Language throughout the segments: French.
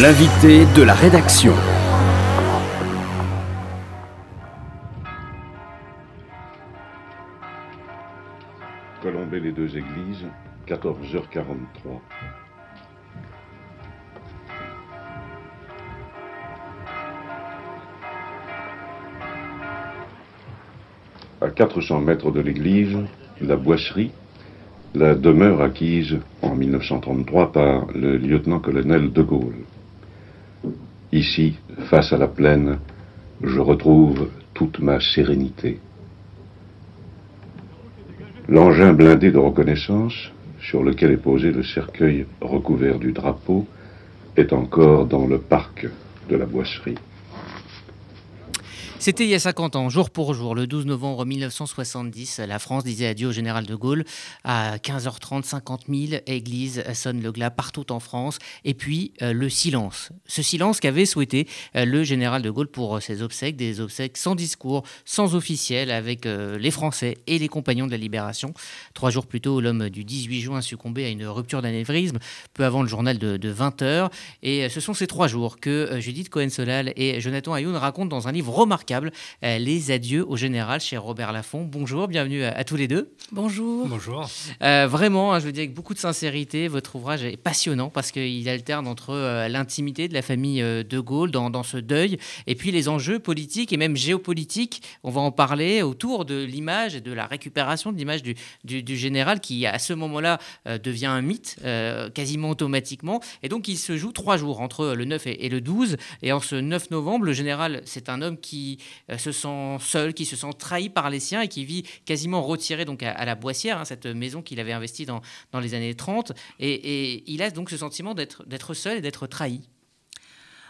L'invité de la rédaction. Colomber les deux églises, 14h43. À 400 mètres de l'église, la boisserie, la demeure acquise en 1933 par le lieutenant-colonel de Gaulle. Ici, face à la plaine, je retrouve toute ma sérénité. L'engin blindé de reconnaissance, sur lequel est posé le cercueil recouvert du drapeau, est encore dans le parc de la boisserie. C'était il y a 50 ans, jour pour jour, le 12 novembre 1970, la France disait adieu au général de Gaulle. À 15h30, 50 000 églises sonnent le glas partout en France. Et puis euh, le silence. Ce silence qu'avait souhaité euh, le général de Gaulle pour euh, ses obsèques, des obsèques sans discours, sans officiel, avec les Français et les compagnons de la Libération. Trois jours plus tôt, l'homme du 18 juin succombait à une rupture d'anévrisme, peu avant le journal de, 20h. Et ce sont ces trois jours que Judith Cohen-Solal et Jonathan Ayoun racontent dans un livre remarquable euh, les adieux au général chez Robert Laffont. Bonjour, bienvenue à, tous les deux. Bonjour. Bonjour. Euh, vraiment, hein, je veux dire avec beaucoup de sincérité, votre ouvrage est passionnant parce qu'il alterne entre euh, l'intimité de la famille de Gaulle dans, ce deuil et puis les enjeux politiques et même géopolitiques. On va en parler autour de l'image et de la récupération de l'image du, du, général qui, à ce moment-là, devient un mythe quasiment automatiquement. Et donc, il se joue trois jours entre le 9 et, et le 12. Et en ce 9 novembre, le général, c'est un homme qui euh, se sent seul, qui se sent trahi par les siens et qui vit quasiment retiré donc à, la Boissière, hein, cette maison qu'il avait investie dans, dans les années 30. Et, il a donc ce sentiment d'être seul et d'être trahi.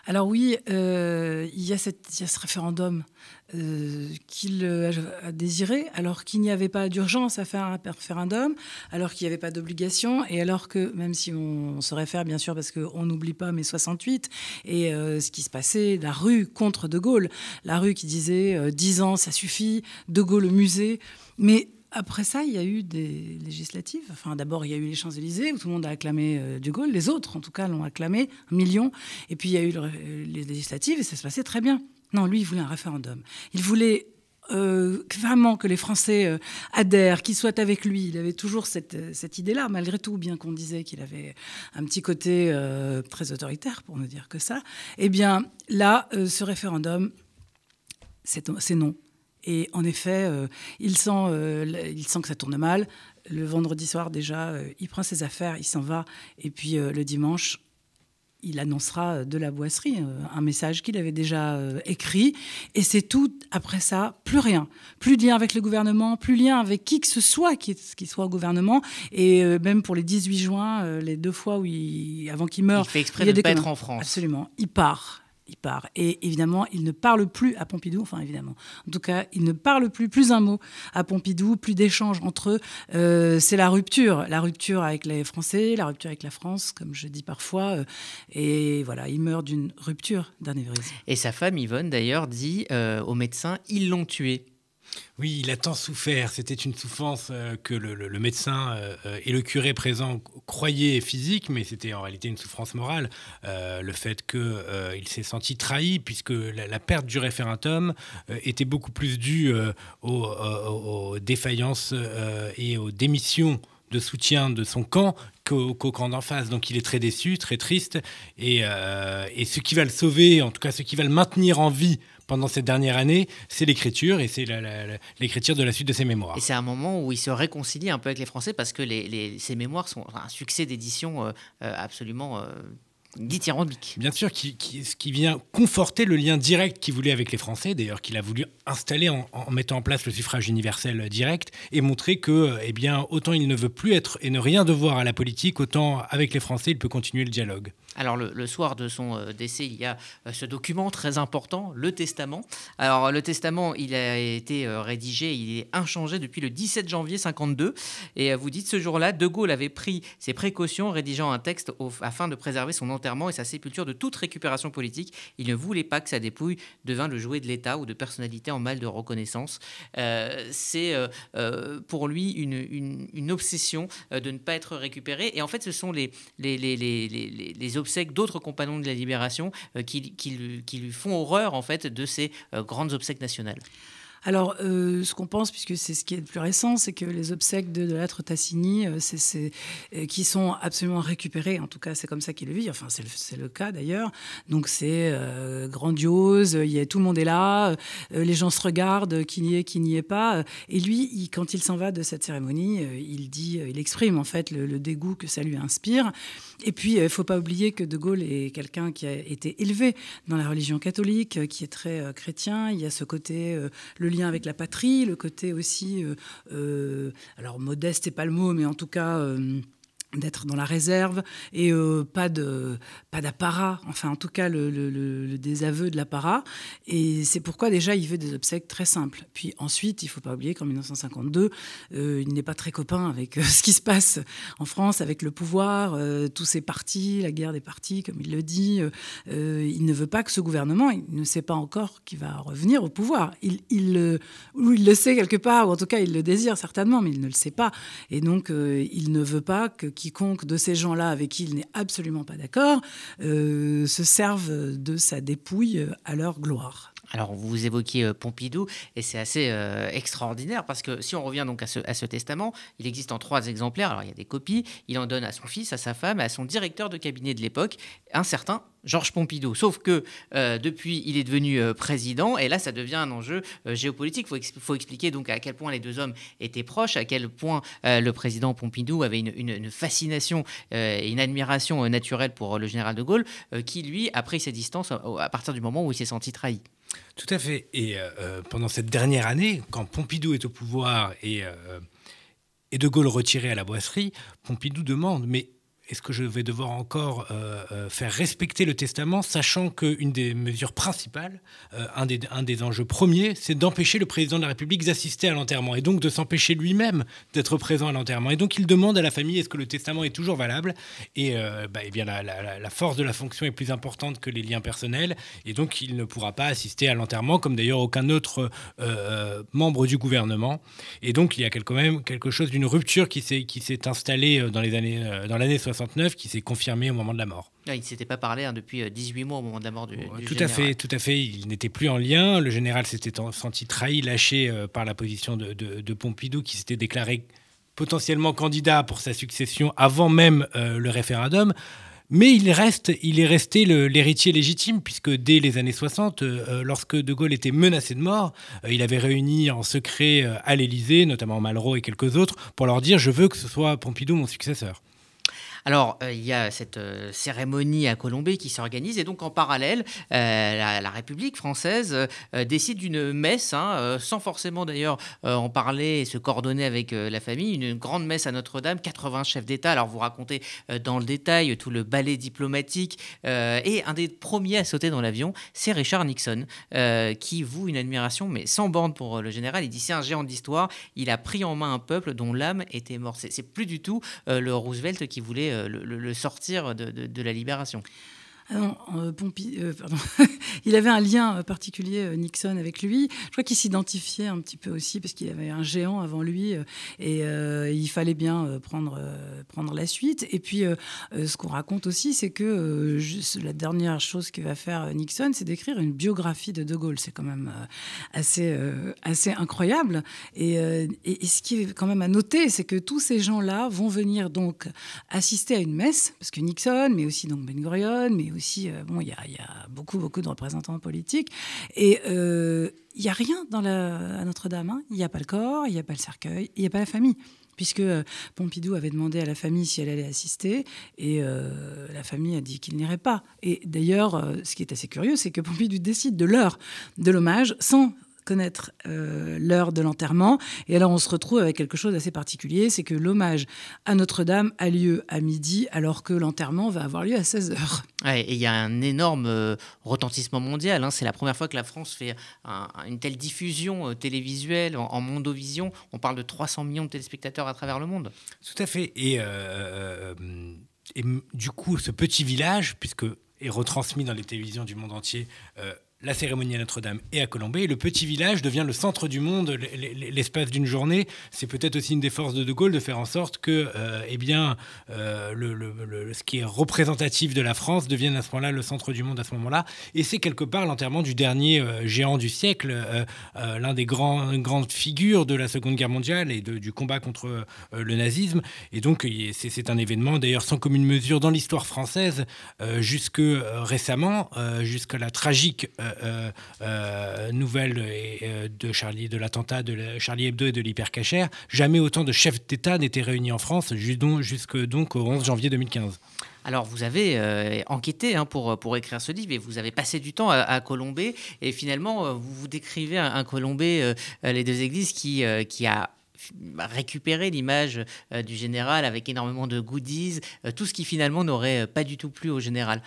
Alors oui, euh, il, y a ce référendum euh, qu'il a désiré, alors qu'il n'y avait pas d'urgence à faire un référendum, alors qu'il n'y avait pas d'obligation, et alors que, même si on, se réfère bien sûr, parce qu'on n'oublie pas mai 68, et euh, ce qui se passait, la rue contre De Gaulle, la rue qui disait 10 ans, ça suffit, De Gaulle au musée, mais après ça, il y a eu des législatives. Enfin, d'abord, il y a eu les Champs-Élysées, où tout le monde a acclamé euh, De Gaulle. Les autres, en tout cas, l'ont acclamé, un million. Et puis, il y a eu les législatives, et ça se passait très bien. Non, lui, il voulait un référendum. Il voulait euh, vraiment que les Français euh, adhèrent, qu'ils soient avec lui. Il avait toujours cette idée-là, malgré tout, bien qu'on disait qu'il avait un petit côté très autoritaire, pour ne dire que ça. Eh bien, là, ce référendum, c'est non. Et en effet, euh, il, sent, euh, il sent que ça tourne mal. Le vendredi soir, déjà, euh, il prend ses affaires, il s'en va. Et puis le dimanche, il annoncera de la boisserie un message qu'il avait déjà écrit. Et c'est tout, après ça, plus rien. Plus de lien avec le gouvernement, plus de lien avec qui que ce soit qui, qui soit au gouvernement. Et même pour les 18 juin, les deux fois où il, avant qu'il meure. Il fait exprès de ne pas être en France. Absolument. Il part il part. Et évidemment, il ne parle plus à Pompidou, enfin évidemment, en tout cas, il ne parle plus, plus un mot à Pompidou, plus d'échanges entre eux. Euh, c'est la rupture, la rupture avec les Français, la rupture avec la France, comme je dis parfois. Euh, et voilà, il meurt d'une rupture d'anévrisme. Et sa femme, Yvonne, d'ailleurs, dit euh, aux médecins, ils l'ont tué. Oui, il a tant souffert. C'était une souffrance euh, que le, médecin euh, euh, et le curé présent croyaient physique, mais c'était en réalité une souffrance morale. le fait qu'il s'est senti trahi, puisque la, perte du référendum était beaucoup plus due aux, défaillances et aux démissions de soutien de son camp qu'au camp d'en face. Donc il est très déçu, très triste. Et, et, ce qui va le sauver, en tout cas ce qui va le maintenir en vie pendant cette dernière année, c'est l'écriture et c'est l'écriture de la suite de ses mémoires. Et c'est un moment où il se réconcilie un peu avec les Français parce que les, ses mémoires sont un succès d'édition euh, euh, absolument euh, dithyrambique. Bien sûr, qui, ce qui vient conforter le lien direct qu'il voulait avec les Français, d'ailleurs qu'il a voulu installer en, mettant en place le suffrage universel direct, et montrer que, eh bien, autant il ne veut plus être et ne rien devoir à la politique, autant avec les Français, il peut continuer le dialogue. Alors le, soir de son euh, décès, il y a euh, ce document très important, le testament. Alors le testament, il a été euh, rédigé, il est inchangé depuis le 17 janvier 52. Et vous dites ce jour-là, De Gaulle avait pris ses précautions, rédigeant un texte afin de préserver son et sa sépulture de toute récupération politique. Il ne voulait pas que sa dépouille devint le jouet de l'État ou de personnalité en mal de reconnaissance. C'est pour lui une, obsession de ne pas être récupéré. Et en fait, ce sont les, les, les, obsèques d'autres compagnons de la Libération qui, qui, qui, lui font horreur en fait de ces grandes obsèques nationales. Alors, euh, ce qu'on pense, puisque c'est ce qui est le plus récent, c'est que les obsèques de, de l'être Tassini, euh, c'est, euh, qui sont absolument récupérées, en tout cas, c'est comme ça qu'il le vit, enfin, c'est le, le, cas d'ailleurs. Donc, c'est grandiose, y a, tout le monde est là, les gens se regardent, qui n'y est, qui n'y est pas. Et lui, quand il s'en va de cette cérémonie, il dit, il exprime en fait le, dégoût que ça lui inspire. Et puis, il ne faut pas oublier que De Gaulle est quelqu'un qui a été élevé dans la religion catholique, qui est très chrétien. Il y a ce côté, le lien avec la patrie, le côté aussi, euh, euh, alors modeste, c'est pas le mot, mais en tout cas euh, d'être dans la réserve et euh, pas de pas d'apparat. Enfin en tout cas le, désaveu de l'apparat. Et c'est pourquoi déjà il veut des obsèques très simples. Puis ensuite il faut pas oublier qu'en 1952 euh, il n'est pas très copain avec euh, ce qui se passe en France avec le pouvoir tous ces partis la guerre des partis comme il le dit. Il ne veut pas que ce gouvernement il ne sait pas encore qui va revenir au pouvoir. Il, il ou il le sait quelque part ou en tout cas il le désire certainement mais il ne le sait pas. Et donc il ne veut pas que quiconque de ces gens-là avec qui il n'est absolument pas d'accord euh, se servent de sa dépouille à leur gloire. Alors, vous évoquiez euh, Pompidou, et c'est assez euh, extraordinaire parce que si on revient donc à ce, testament, il existe en trois exemplaires. Alors, il y a des copies. Il en donne à son fils, à sa femme, à son directeur de cabinet de l'époque, un certain Georges Pompidou. Sauf que euh, depuis, il est devenu président, et là, ça devient un enjeu géopolitique. Il faut, expliquer donc à quel point les deux hommes étaient proches, à quel point le président Pompidou avait une, une, fascination et une admiration naturelle pour le général de Gaulle, qui lui a pris ses distances à partir du moment où il s'est senti trahi. Tout à fait. Et euh, pendant cette dernière année, quand Pompidou est au pouvoir et, euh, et De Gaulle retiré à la boisserie, Pompidou demande Mais est-ce que je vais devoir encore euh, euh, faire respecter le testament, sachant qu'une des mesures principales, euh, un, des, un des enjeux premiers, c'est d'empêcher le président de la République d'assister à l'enterrement et donc de s'empêcher lui-même d'être présent à l'enterrement. Et donc il demande à la famille est-ce que le testament est toujours valable? Et, bah, eh bien la, la, la, force de la fonction est plus importante que les liens personnels, et donc il ne pourra pas assister à l'enterrement, comme d'ailleurs aucun autre membre du gouvernement. Et donc il y a quand même quelque chose d'une rupture qui s'est installée dans l'année 60 qui s'est confirmé au moment de la mort. Ah, il ne s'était pas parlé hein, depuis 18 mois au moment de la mort du, du tout général. à fait, tout à fait. Il n'était plus en lien. Le général s'était senti trahi, lâché euh, par la position de, de, de Pompidou, qui s'était déclaré potentiellement candidat pour sa succession avant même euh, le référendum. Mais il, reste, il est resté l'héritier légitime, puisque dès les années 60, euh, lorsque De Gaulle était menacé de mort, euh, il avait réuni en secret euh, à l'Élysée, notamment Malraux et quelques autres, pour leur dire Je veux que ce soit Pompidou mon successeur. Alors, euh, il y a cette euh, cérémonie à Colombey qui s'organise et donc en parallèle, euh, la, République française décide d'une messe, hein, sans forcément d'ailleurs en parler et se coordonner avec la famille, une grande messe à Notre-Dame, 80 chefs d'État. Alors, vous racontez dans le détail tout le ballet diplomatique et un des premiers à sauter dans l'avion, c'est Richard Nixon, qui voue une admiration, mais sans borne pour le général. Il dit c'est un géant d'histoire, il a pris en main un peuple dont l'âme était morte. C'est plus du tout le Roosevelt qui voulait le, le, sortir de la libération. Ah euh, euh, il avait un lien particulier, euh, Nixon, avec lui. Je crois qu'il s'identifiait un petit peu aussi parce qu'il avait un géant avant lui et il fallait bien prendre, prendre la suite. Et puis, ce qu'on raconte aussi, c'est que la dernière chose que va faire Nixon, c'est d'écrire une biographie de De Gaulle. C'est quand même assez, assez incroyable. Et, ce qui est quand même à noter, c'est que tous ces gens-là vont venir donc assister à une messe, parce que Nixon, mais aussi donc Ben Gurion, mais aussi, euh, bon, il y, a beaucoup, beaucoup de représentants politiques. Et il euh, n'y a rien dans la, à Notre-Dame. Hein. Il n'y a pas le corps, il n'y a pas le cercueil, il n'y a pas la famille puisque euh, Pompidou avait demandé à la famille si elle allait assister, et la famille a dit qu'il n'irait pas. Et d'ailleurs, ce qui est assez curieux, c'est que Pompidou décide de l'heure de l'hommage sans connaître euh, l'heure de l'enterrement. Et alors on se retrouve avec quelque chose d'assez particulier, c'est que l'hommage à Notre-Dame a lieu à midi, alors que l'enterrement va avoir lieu à 16 heures. Ouais, et il y a un énorme euh, retentissement mondial. Hein. C'est la première fois que la France fait un, une telle diffusion euh, télévisuelle en, en, mondovision. On parle de 300 millions de téléspectateurs à travers le monde. Tout à fait. Et, et du coup, ce petit village, puisque est retransmis dans les télévisions du monde entier, la cérémonie à Notre-Dame et à Colombey. Et le petit village devient le centre du monde l'espace d'une journée. C'est peut-être aussi une des forces de De Gaulle de faire en sorte que euh, eh bien, euh, ce qui est représentatif de la France devienne à ce moment-là le centre du monde à ce moment-là. Et c'est quelque part l'enterrement du dernier euh, géant du siècle, l'un des grands, grandes figures de la Seconde Guerre mondiale et du combat contre le nazisme. Et donc c'est un événement d'ailleurs sans commune mesure dans l'histoire française jusque récemment, jusqu'à la tragique nouvelle euh, de Charlie, de l'attentat de Charlie Hebdo et de l'hypercachère, jamais autant de chefs d'État n'étaient réunis en France, jusque donc au 11 janvier 2015. Alors, vous avez enquêté hein, pour, écrire ce livre et vous avez passé du temps à, Colombey. Et finalement, vous vous décrivez un, Colombey, les deux églises, qui a récupéré l'image du général avec énormément de goodies, tout ce qui finalement n'aurait pas du tout plu au général.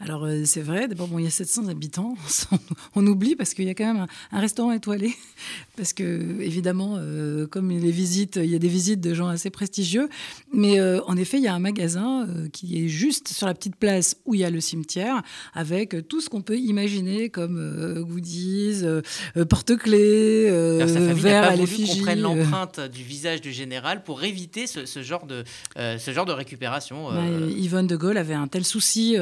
Alors euh, c'est vrai, d'abord bon, il y a 700 habitants, on, oublie parce qu'il y a quand même un, restaurant étoilé, parce que évidemment, euh, comme les visites, il y a des visites de gens assez prestigieux, mais euh, en effet, il y a un magasin qui est juste sur la petite place où il y a le cimetière, avec tout ce qu'on peut imaginer comme goodies, porte-clés, verres à l'effigie. qu'on prenne l'empreinte du visage du général pour éviter ce, genre, de, ce genre de récupération. Bah, Yvonne de Gaulle avait un tel souci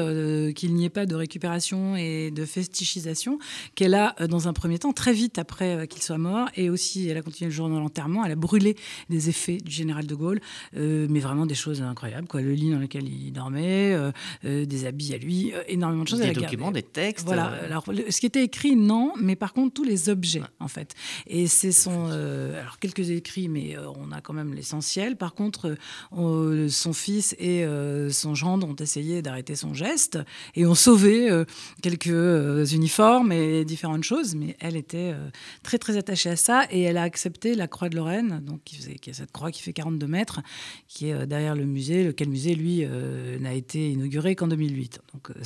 qu'il il n'y ait pas de récupération et de festichisation, qu'elle a, euh, dans un premier temps, très vite après euh, qu'il soit mort, et aussi elle a continué le jour de l'enterrement, elle a brûlé des effets du général de Gaulle, euh, mais vraiment des choses incroyables, quoi. Le lit dans lequel il dormait, des habits à lui, énormément de choses. Des documents, des textes. Voilà. Alors, ce qui était écrit, non, mais par contre, tous les objets, en fait. Et c'est son. alors, quelques écrits, mais on a quand même l'essentiel. Par contre, son fils et son gendre ont essayé d'arrêter son geste et ont sauvé euh, quelques euh, uniformes et différentes choses. Mais elle était euh, très très attachée à ça et elle a accepté la Croix de Lorraine, donc qui, faisait, qui cette croix qui fait 42 mètres, qui est derrière le musée, lequel musée lui n'a été inauguré qu'en 2008. Donc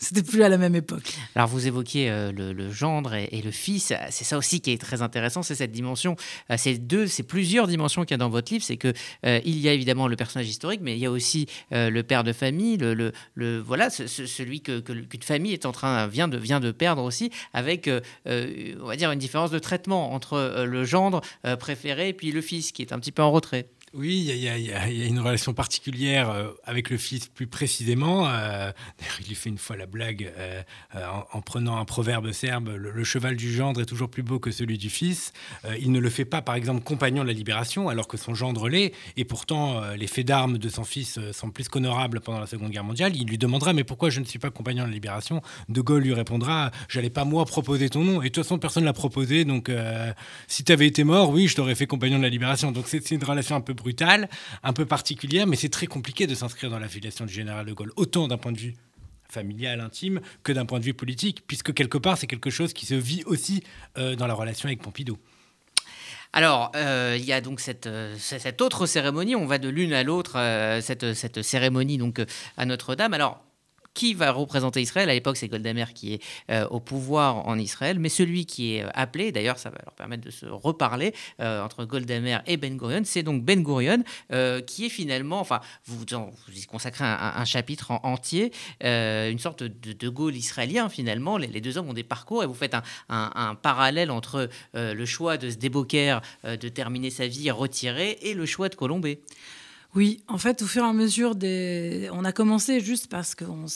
c'était plus à la même époque. Alors vous évoquiez le, gendre et, le fils, c'est ça aussi qui est très intéressant, c'est cette dimension, c'est deux, c'est plusieurs dimensions qu'il y a dans votre livre, c'est que il y a évidemment le personnage historique, mais il y a aussi le père de famille, le, voilà, celui que, qu'une famille est en train vient de vient de perdre aussi, avec euh, euh, on va dire une différence de traitement entre euh, le gendre préféré et puis le fils qui est un petit peu en retrait. Oui, il y, a une relation particulière euh, avec le fils plus précisément. Euh, il lui fait une fois la blague euh, en, prenant un proverbe serbe, le, cheval du gendre est toujours plus beau que celui du fils. il ne le fait pas, par exemple, compagnon de la libération, alors que son gendre l'est. Et pourtant, les faits d'armes de son fils sont plus qu'honorables pendant la Seconde Guerre mondiale. Il lui demandera, mais pourquoi je ne suis pas compagnon de la libération? De Gaulle lui répondra, j'allais pas moi proposer ton nom. Et de toute façon, personne l'a proposé. Donc, si tu avais été mort, oui, je t'aurais fait compagnon de la libération. Donc, c'est une relation un peu brutale, un peu particulière, mais c'est très compliqué de s'inscrire dans l'affiliation du général de Gaulle, autant d'un point de vue familial, intime, que d'un point de vue politique, puisque quelque part, c'est quelque chose qui se vit aussi euh, dans la relation avec Pompidou. Alors, euh, il y a donc cette, euh, cette, autre cérémonie, on va de l'une à l'autre, cette, cette, cérémonie donc à Notre-Dame. Alors, qui va représenter Israël. À l'époque, c'est Goldamer qui est euh, au pouvoir en Israël, mais celui qui est euh, appelé, d'ailleurs, ça va leur permettre de se reparler euh, entre Goldamer et Ben Gurion, c'est donc Ben Gurion qui est finalement, enfin, vous vous y consacrez un, chapitre entier, une sorte de De Gaulle israélien finalement. Les, deux hommes ont des parcours et vous faites un, parallèle entre le choix de Sdeboker de terminer sa vie retirée et le choix de Colombé. Oui, en fait, au fur et à mesure des. On a commencé juste parce qu'on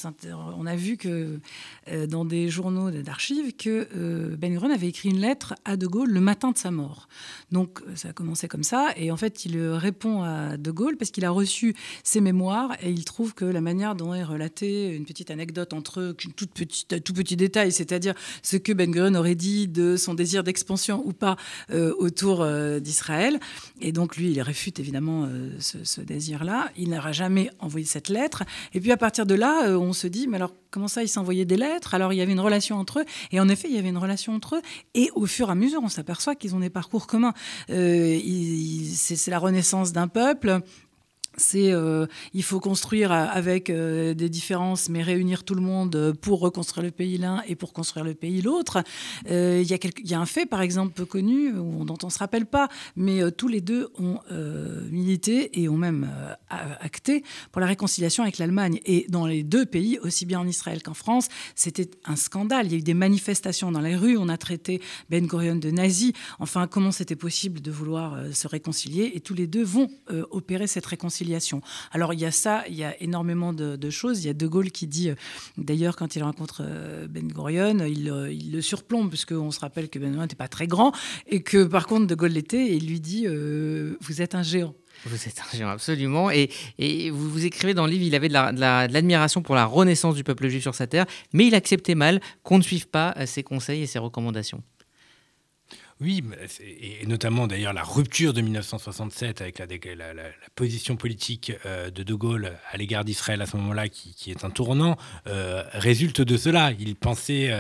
on a vu que euh, dans des journaux d'archives que euh, Ben Gurion avait écrit une lettre à De Gaulle le matin de sa mort. Donc euh, ça a commencé comme ça. Et en fait, il répond à De Gaulle parce qu'il a reçu ses mémoires et il trouve que la manière dont est relatée une petite anecdote entre eux, toute petite, tout petit détail, c'est-à-dire ce que Ben Gurion aurait dit de son désir d'expansion ou pas autour d'Israël. Et donc lui, il réfute évidemment ce désir-là. Il n'aura jamais envoyé cette lettre. Et puis à partir de là, euh, on se dit, mais alors comment ça, ils s'envoyaient des lettres? Alors il y avait une relation entre eux. Et en effet, il y avait une relation entre eux. Et au fur et à mesure, on s'aperçoit qu'ils ont des parcours communs. Euh, c'est la renaissance d'un peuple c'est euh, il faut construire avec euh, des différences, mais réunir tout le monde pour reconstruire le pays l'un et pour construire le pays l'autre. Euh, il y, y, a un fait, par exemple, peu connu, dont on ne se rappelle pas, mais tous les deux ont milité et ont même acté pour la réconciliation avec l'Allemagne. Et dans les deux pays, aussi bien en Israël qu'en France, c'était un scandale. Il y a eu des manifestations dans les rues, on a traité Ben Gurion de nazi. Enfin, comment c'était possible de vouloir se réconcilier? Et tous les deux vont opérer cette réconciliation alors il y a ça, il y a énormément de, choses. Il y a De Gaulle qui dit, euh, d'ailleurs quand il rencontre euh, Ben Gurion, il, euh, le surplombe, puisqu'on se rappelle que Ben Gurion n'était pas très grand, et que par contre De Gaulle l'était, et il lui dit, vous êtes un géant. Vous êtes un géant, absolument. Et, vous écrivez dans le livre, il avait de l'admiration pour la renaissance du peuple juif sur sa terre, mais il acceptait mal qu'on ne suive pas ses conseils et ses recommandations. Oui, et notamment d'ailleurs la rupture de 1967 avec la, position politique euh, de De Gaulle à l'égard d'Israël à ce moment-là, qui, est un tournant, euh, résulte de cela. Il pensait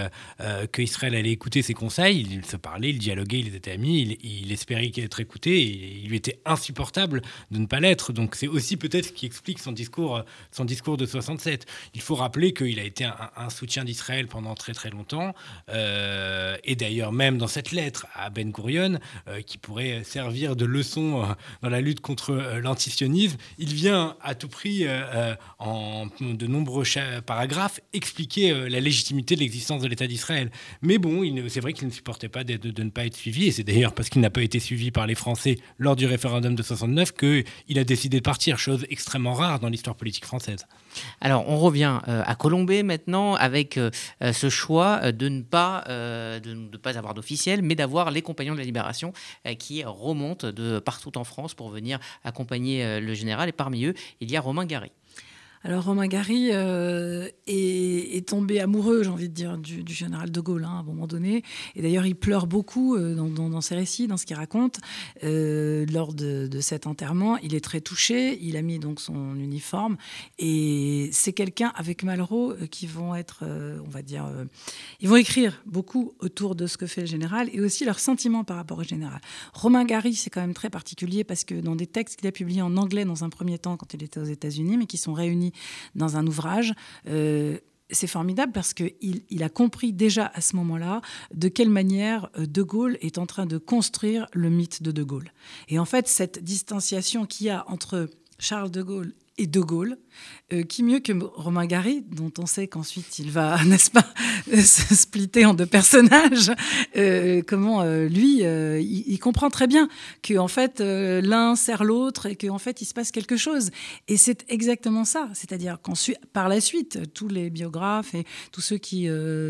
euh, qu'Israël allait écouter ses conseils, il se parlait, il dialoguait, ils étaient amis, il, espérait être écouté, et il lui était insupportable de ne pas l'être. Donc c'est aussi peut-être ce qui explique son discours, son discours de 67. Il faut rappeler qu'il a été un, un soutien d'Israël pendant très très longtemps, et d'ailleurs même dans cette lettre à Ben Gurion, euh, qui pourrait servir de leçon euh, dans la lutte contre euh, l'antisionisme, il vient à tout prix, en de nombreux paragraphes, expliquer la légitimité de l'existence de l'État d'Israël. Mais bon, c'est vrai qu'il ne supportait pas de, de, ne pas être suivi, et c'est d'ailleurs parce qu'il n'a pas été suivi par les Français lors du référendum de 69 qu'il a décidé de partir, chose extrêmement rare dans l'histoire politique française. Alors, on revient à Colombey maintenant avec ce choix de ne pas, avoir d'officiel, mais d'avoir les compagnons de la Libération euh, qui remontent de partout en France pour venir accompagner euh, le général. Et parmi eux, il y a Romain Gary. Alors Romain Gary euh, est, tombé amoureux, j'ai envie de dire, du, général de Gaulle hein, à un moment donné. Et d'ailleurs, il pleure beaucoup euh, dans, ses récits, dans ce qu'il raconte. Euh, lors de, cet enterrement, il est très touché. Il a mis donc son uniforme. Et c'est quelqu'un avec Malraux qui vont être, on va dire, ils vont écrire beaucoup autour de ce que fait le général et aussi leurs sentiments par rapport au général. Romain Gary, c'est quand même très particulier parce que dans des textes qu'il a publiés en anglais dans un premier temps quand il était aux États-Unis, mais qui sont réunis dans un ouvrage. Euh, c'est formidable parce qu'il il a compris déjà à ce moment-là de quelle manière euh, De Gaulle est en train de construire le mythe de De Gaulle. Et en fait, cette distanciation qu'il y a entre Charles de Gaulle et De Gaulle, euh, qui mieux que Romain Gary, dont on sait qu'ensuite il va, n'est-ce pas, se splitter en deux personnages, euh, comment euh, lui, il, comprend très bien que en fait l'un sert l'autre et qu'en fait il se passe quelque chose. Et c'est exactement ça, c'est-à-dire qu'ensuite, par la suite, tous les biographes et tous ceux qui,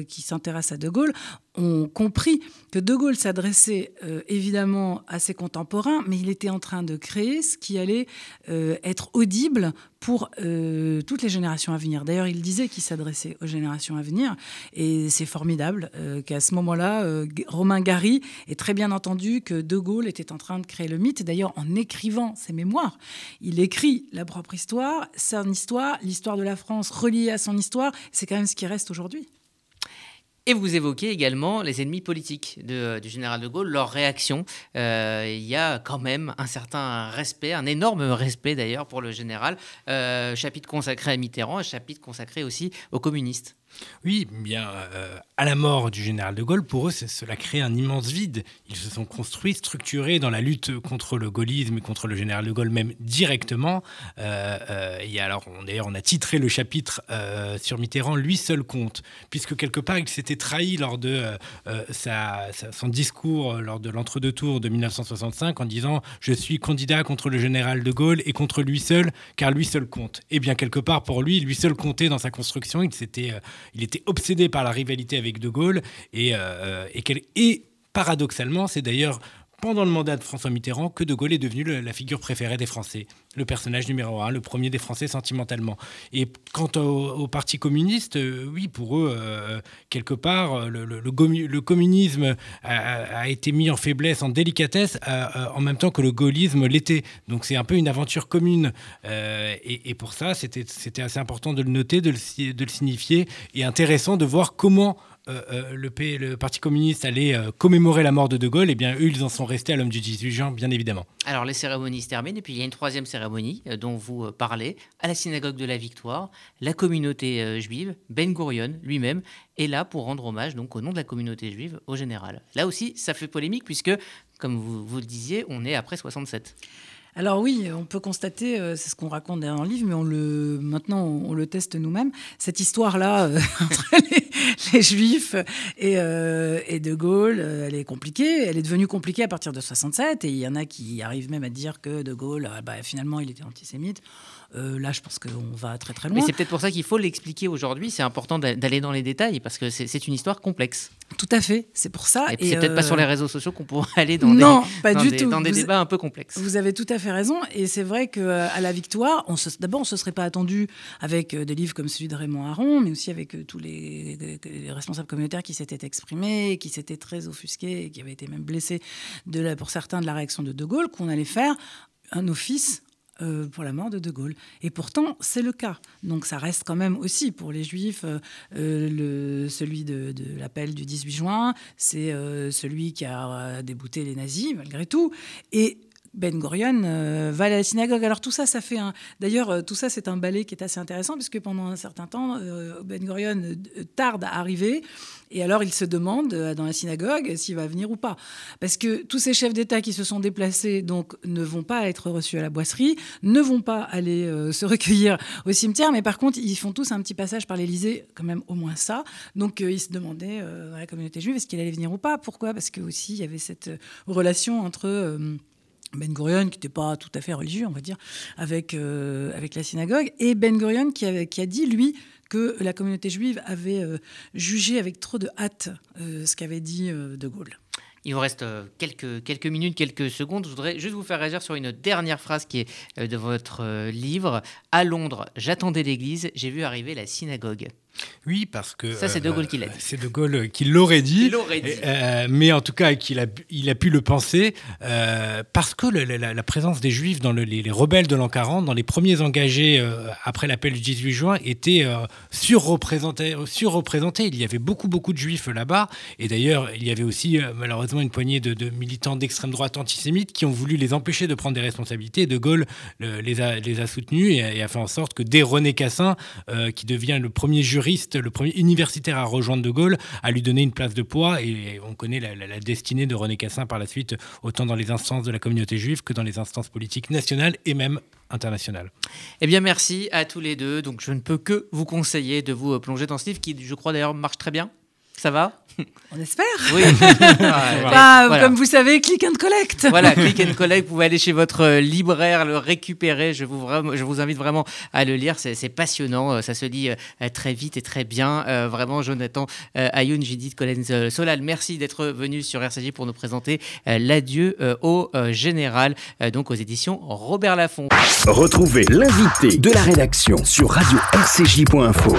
qui s'intéressent à De Gaulle ont compris que De Gaulle s'adressait évidemment à ses contemporains, mais il était en train de créer ce qui allait être audible pour euh, toutes les générations à venir. D'ailleurs, il disait qu'il s'adressait aux générations à venir, et c'est formidable euh, qu'à ce moment-là, euh, Romain Gary ait très bien entendu que De Gaulle était en train de créer le mythe. D'ailleurs, en écrivant ses mémoires, il écrit la propre histoire, son histoire, l'histoire de la France reliée à son histoire. C'est quand même ce qui reste aujourd'hui. Et vous évoquez également les ennemis politiques de, du général de Gaulle, leur réaction. Euh, il y a quand même un certain respect, un énorme respect d'ailleurs pour le général. Euh, chapitre consacré à Mitterrand, chapitre consacré aussi aux communistes. Oui, bien, euh, à la mort du général de Gaulle, pour eux, cela crée un immense vide. Ils se sont construits, structurés dans la lutte contre le gaullisme et contre le général de Gaulle, même directement. Euh, euh, et alors, d'ailleurs, on a titré le chapitre sur Mitterrand, lui seul compte, puisque quelque part, il s'était trahi lors de son discours, lors de l'entre-deux tours de 1965, en disant Je suis candidat contre le général de Gaulle et contre lui seul, car lui seul compte. Et bien, quelque part, pour lui, lui seul comptait dans sa construction. Il s'était il était obsédé par la rivalité avec De Gaulle et, euh, paradoxalement, c'est d'ailleurs pendant le mandat de François Mitterrand que De Gaulle est devenu la figure préférée des Français, le personnage numéro un, le premier des Français sentimentalement. Et quant au, Parti communiste, euh, oui, pour eux, euh, quelque part, le, le, communisme a, été mis en faiblesse, en délicatesse, en même temps que le gaullisme l'était. Donc c'est un peu une aventure commune. Et, pour ça, c'était assez important de le noter, de le signifier, et intéressant de voir comment le, le, Parti communiste allait commémorer la mort de De Gaulle, et eh bien eux, ils en sont restés à l'homme du 18 juin, bien évidemment. Alors les cérémonies se terminent, et puis il y a une troisième cérémonie dont vous parlez, à la synagogue de la Victoire. La communauté juive, Ben Gurion lui-même, est là pour rendre hommage, donc au nom de la communauté juive, au général. Là aussi, ça fait polémique, puisque, comme vous, vous le disiez, on est après 67. Alors oui, on peut constater, euh, c'est ce qu'on raconte dans le livre, mais on le, maintenant on, le teste nous-mêmes, cette histoire-là euh, entre les, Juifs euh, et, De Gaulle, elle est compliquée. Elle est devenue compliquée à partir de 67, et il y en a qui arrivent même à dire que De Gaulle, bah, finalement, il était antisémite. Euh, là, je pense qu'on va très très loin. Mais c'est peut-être pour ça qu'il faut l'expliquer aujourd'hui. C'est important d'aller dans les détails parce que c'est une histoire complexe. Tout à fait, c'est pour ça. Et, c'est peut-être pas sur les euh, réseaux sociaux qu'on pourra aller dans non, des, pas du tout. dans des débats un peu complexes. Vous avez tout à fait raison. Et c'est vrai qu'à euh, la victoire, d'abord, on ne se serait pas attendu avec des livres comme celui de Raymond Aron, mais aussi avec tous les, responsables communautaires qui s'étaient exprimés, qui s'étaient très offusqués, qui avaient été même blessés de pour certains de la réaction de De Gaulle, qu'on allait faire un office euh, pour la mort de De Gaulle. Et pourtant, c'est le cas. Donc ça reste quand même aussi pour les Juifs, euh, euh, celui de, l'appel du 18 juin, c'est celui qui a débouté les nazis, malgré tout. Et ben Gurion va à la synagogue. Alors tout ça, ça fait un. D'ailleurs, tout ça, c'est un ballet qui est assez intéressant puisque pendant un certain temps, Ben Gurion tarde à arriver et alors, il se demande euh, dans la synagogue s'il va venir ou pas. Parce que tous ces chefs d'État qui se sont déplacés donc, ne vont pas être reçus à la boisserie, ne vont pas aller euh, se recueillir au cimetière, mais par contre, ils font tous un petit passage par l'Élysée, quand même au moins ça. Donc, euh, ils se demandaient dans la communauté juive est-ce qu'il allait venir ou pas? Pourquoi? Parce que aussi, il y avait cette relation entre. Ben Gurion, qui n'était pas tout à fait religieux, on va dire, avec, avec la synagogue, et Ben Gurion qui, a dit, lui, que la communauté juive avait euh, jugé avec trop de hâte euh, ce qu'avait dit euh, De Gaulle. Il vous reste quelques, quelques minutes, quelques secondes. Je voudrais juste vous faire réagir sur une dernière phrase qui est de votre livre. À Londres, j'attendais l'église, j'ai vu arriver la synagogue. Oui, parce que. Ça, c'est De Gaulle qui l'a dit. C'est De Gaulle qui l'aurait dit. Euh, mais en tout cas, qu'il a, il a pu le penser, euh, parce que la, présence des Juifs dans les, rebelles de l'an 40, dans les premiers engagés euh, après l'appel du 18 juin, était surreprésenté, surreprésenté. Il y avait beaucoup, beaucoup de Juifs là-bas. Et d'ailleurs, il y avait aussi, malheureusement, une poignée de, militants d'extrême droite antisémites qui ont voulu les empêcher de prendre des responsabilités. De Gaulle les, a, les a soutenus et, a fait en sorte que dès René Cassin, qui devient le premier le premier universitaire à rejoindre De Gaulle, à lui donner une place de poids. Et on connaît la, destinée de René Cassin par la suite, autant dans les instances de la communauté juive que dans les instances politiques nationales et même internationales. Eh bien, merci à tous les deux. Donc, je ne peux que vous conseiller de vous plonger dans ce livre qui, je crois d'ailleurs, marche très bien. Ça va On espère. Oui. Bah, comme vous savez, click and collect. Voilà, click and collect. Vous pouvez aller chez votre euh, libraire, le récupérer. Je vous, je vous invite vraiment à le lire. C'est passionnant. Euh, ça se lit euh, très vite et très bien. Vraiment, Jonathan Ayoun, Judith Collins Solal, merci d'être venu sur RCJ pour nous présenter L'adieu au général, donc aux éditions Robert Laffont. Retrouvez l'invité de la rédaction sur radio-rcj.info.